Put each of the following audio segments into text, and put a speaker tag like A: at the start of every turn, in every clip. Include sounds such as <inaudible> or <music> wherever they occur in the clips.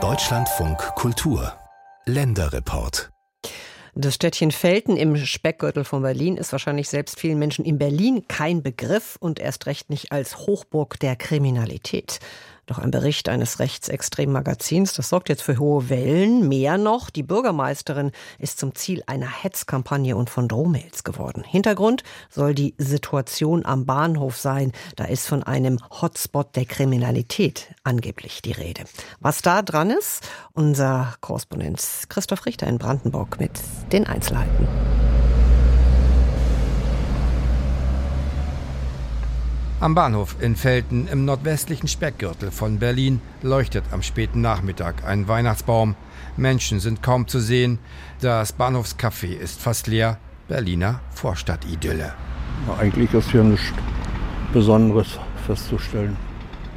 A: Deutschlandfunk Kultur Länderreport
B: das Städtchen Velten im Speckgürtel von Berlin ist wahrscheinlich selbst vielen Menschen in Berlin kein Begriff und erst recht nicht als Hochburg der Kriminalität. Doch ein Bericht eines rechtsextremen Magazins, das sorgt jetzt für hohe Wellen. Mehr noch, die Bürgermeisterin ist zum Ziel einer Hetzkampagne und von Drohmails geworden. Hintergrund soll die Situation am Bahnhof sein. Da ist von einem Hotspot der Kriminalität angeblich die Rede. Was da dran ist, unser Korrespondent Christoph Richter in Brandenburg mit den Einzelheiten.
C: Am Bahnhof in Velten im nordwestlichen Speckgürtel von Berlin leuchtet am späten Nachmittag ein Weihnachtsbaum. Menschen sind kaum zu sehen. Das Bahnhofscafé ist fast leer. Berliner Vorstadtidylle.
D: Eigentlich ist hier nichts Besonderes festzustellen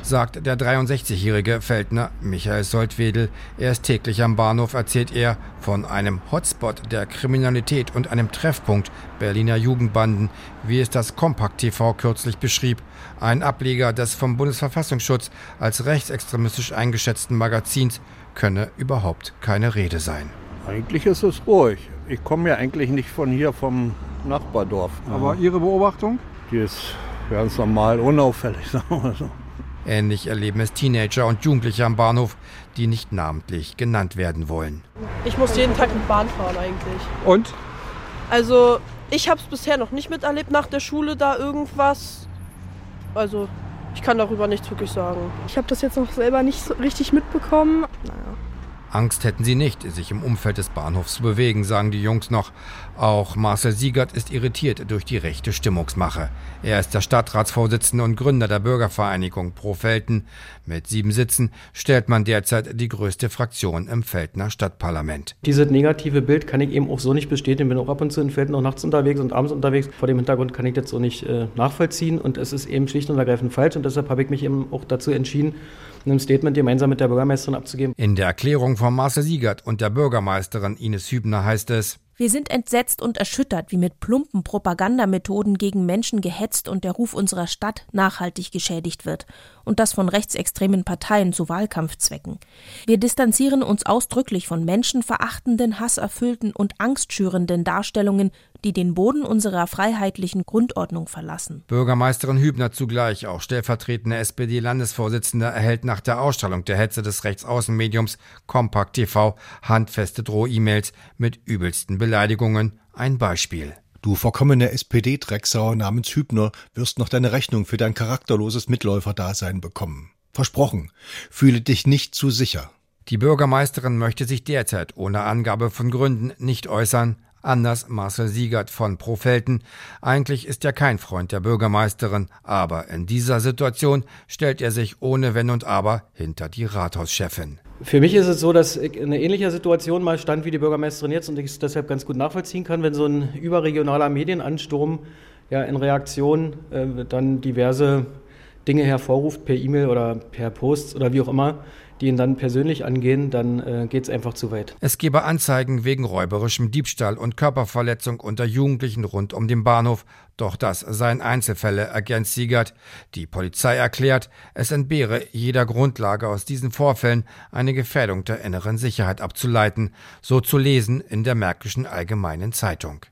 C: sagt der 63-jährige Feldner Michael Soltwedel. Er ist täglich am Bahnhof, erzählt er, von einem Hotspot der Kriminalität und einem Treffpunkt Berliner Jugendbanden, wie es das Kompakt TV kürzlich beschrieb. Ein Ableger des vom Bundesverfassungsschutz als rechtsextremistisch eingeschätzten Magazins könne überhaupt keine Rede sein.
D: Eigentlich ist es ruhig. Ich komme ja eigentlich nicht von hier vom Nachbardorf.
E: Aber Ihre Beobachtung?
D: Die ist ganz normal, unauffällig, <laughs> sagen wir so.
C: Ähnlich erleben es Teenager und Jugendliche am Bahnhof, die nicht namentlich genannt werden wollen.
F: Ich muss jeden Tag mit Bahn fahren eigentlich.
E: Und?
F: Also, ich habe es bisher noch nicht miterlebt nach der Schule da irgendwas. Also, ich kann darüber nichts wirklich sagen.
G: Ich habe das jetzt noch selber nicht so richtig mitbekommen.
C: Naja. Angst hätten sie nicht, sich im Umfeld des Bahnhofs zu bewegen, sagen die Jungs noch. Auch Marcel Siegert ist irritiert durch die rechte Stimmungsmache. Er ist der Stadtratsvorsitzende und Gründer der Bürgervereinigung Pro Felten. Mit sieben Sitzen stellt man derzeit die größte Fraktion im Feltner Stadtparlament.
H: Dieses negative Bild kann ich eben auch so nicht bestätigen. Bin auch ab und zu in Felten auch nachts unterwegs und abends unterwegs. Vor dem Hintergrund kann ich das so nicht äh, nachvollziehen und es ist eben schlicht und ergreifend falsch und deshalb habe ich mich eben auch dazu entschieden, ein Statement gemeinsam mit der Bürgermeisterin abzugeben.
C: In der Erklärung von Marcel Siegert und der Bürgermeisterin Ines Hübner heißt es,
I: wir sind entsetzt und erschüttert, wie mit plumpen Propagandamethoden gegen Menschen gehetzt und der Ruf unserer Stadt nachhaltig geschädigt wird. Und das von rechtsextremen Parteien zu Wahlkampfzwecken. Wir distanzieren uns ausdrücklich von menschenverachtenden, hasserfüllten und angstschürenden Darstellungen, die den Boden unserer freiheitlichen Grundordnung verlassen.
C: Bürgermeisterin Hübner zugleich, auch stellvertretende SPD-Landesvorsitzende, erhält nach der Ausstrahlung der Hetze des Rechtsaußenmediums Compact TV handfeste Droh-E-Mails mit übelsten Beleidigungen. Ein Beispiel.
J: Du verkommene SPD-Drecksau namens Hübner wirst noch deine Rechnung für dein charakterloses Mitläuferdasein bekommen. Versprochen. Fühle dich nicht zu sicher.
C: Die Bürgermeisterin möchte sich derzeit ohne Angabe von Gründen nicht äußern, Anders Marcel Siegert von Profelten. Eigentlich ist er kein Freund der Bürgermeisterin, aber in dieser Situation stellt er sich ohne Wenn und Aber hinter die Rathauschefin.
H: Für mich ist es so, dass ich in einer ähnlichen Situation mal stand wie die Bürgermeisterin jetzt und ich es deshalb ganz gut nachvollziehen kann, wenn so ein überregionaler Medienansturm ja in Reaktion äh, dann diverse Dinge hervorruft per E-Mail oder per Post oder wie auch immer, die ihn dann persönlich angehen, dann äh, geht es einfach zu weit.
C: Es gebe Anzeigen wegen räuberischem Diebstahl und Körperverletzung unter Jugendlichen rund um den Bahnhof. Doch das seien Einzelfälle, ergänzt Siegert. Die Polizei erklärt, es entbehre jeder Grundlage aus diesen Vorfällen eine Gefährdung der inneren Sicherheit abzuleiten, so zu lesen in der Märkischen Allgemeinen Zeitung.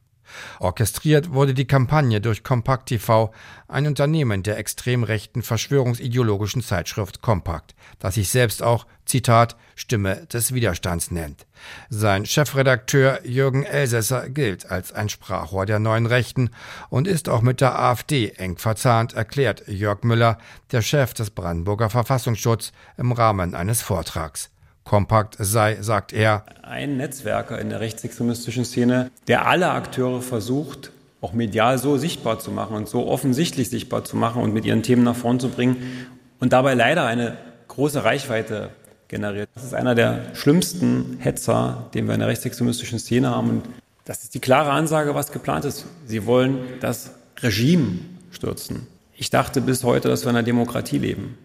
C: Orchestriert wurde die Kampagne durch Kompakt TV, ein Unternehmen der extrem rechten verschwörungsideologischen Zeitschrift Kompakt, das sich selbst auch, Zitat, Stimme des Widerstands nennt. Sein Chefredakteur Jürgen Elsässer gilt als ein Sprachrohr der neuen Rechten und ist auch mit der AfD eng verzahnt, erklärt Jörg Müller, der Chef des Brandenburger Verfassungsschutz, im Rahmen eines Vortrags kompakt sei, sagt er.
K: Ein Netzwerker in der rechtsextremistischen Szene, der alle Akteure versucht, auch medial so sichtbar zu machen und so offensichtlich sichtbar zu machen und mit ihren Themen nach vorn zu bringen und dabei leider eine große Reichweite generiert. Das ist einer der schlimmsten Hetzer, den wir in der rechtsextremistischen Szene haben. Und das ist die klare Ansage, was geplant ist. Sie wollen das Regime stürzen. Ich dachte bis heute, dass wir in einer Demokratie leben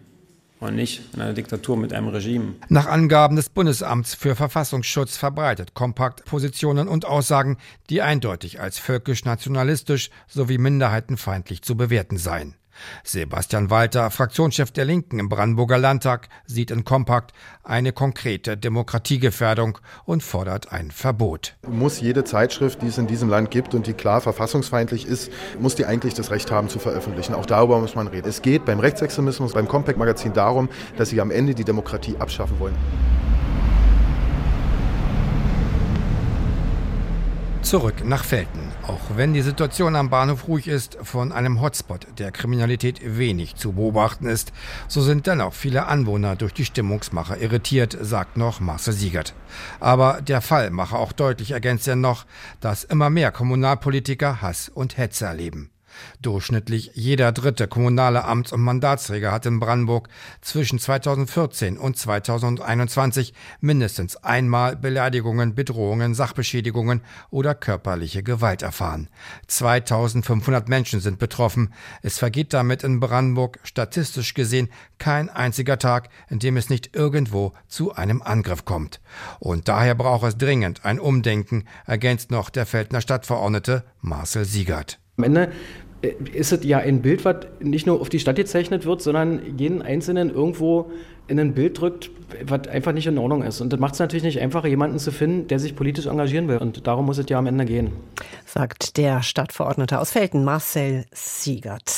K: und nicht in einer Diktatur mit einem Regime.
C: Nach Angaben des Bundesamts für Verfassungsschutz verbreitet Kompakt Positionen und Aussagen, die eindeutig als völkisch-nationalistisch sowie minderheitenfeindlich zu bewerten seien. Sebastian Walter, Fraktionschef der Linken im Brandenburger Landtag, sieht in Kompakt eine konkrete Demokratiegefährdung und fordert ein Verbot.
E: Muss jede Zeitschrift, die es in diesem Land gibt und die klar verfassungsfeindlich ist, muss die eigentlich das Recht haben zu veröffentlichen. Auch darüber muss man reden. Es geht beim Rechtsextremismus, beim Compact Magazin darum, dass sie am Ende die Demokratie abschaffen wollen.
C: Zurück nach Felten. Auch wenn die Situation am Bahnhof ruhig ist, von einem Hotspot der Kriminalität wenig zu beobachten ist, so sind dennoch viele Anwohner durch die Stimmungsmacher irritiert, sagt noch Marcel Siegert. Aber der Fall mache auch deutlich, ergänzt er noch, dass immer mehr Kommunalpolitiker Hass und Hetze erleben. Durchschnittlich jeder dritte kommunale Amts- und Mandatsträger hat in Brandenburg zwischen 2014 und 2021 mindestens einmal Beleidigungen, Bedrohungen, Sachbeschädigungen oder körperliche Gewalt erfahren. 2500 Menschen sind betroffen. Es vergeht damit in Brandenburg statistisch gesehen kein einziger Tag, in dem es nicht irgendwo zu einem Angriff kommt. Und daher braucht es dringend ein Umdenken, ergänzt noch der Feldner Stadtverordnete Marcel Siegert.
H: Am Ende ist es ja ein Bild, was nicht nur auf die Stadt gezeichnet wird, sondern jeden Einzelnen irgendwo in ein Bild drückt, was einfach nicht in Ordnung ist. Und das macht es natürlich nicht einfacher, jemanden zu finden, der sich politisch engagieren will. Und darum muss es ja am Ende gehen.
B: Sagt der Stadtverordnete aus Felten, Marcel Siegert.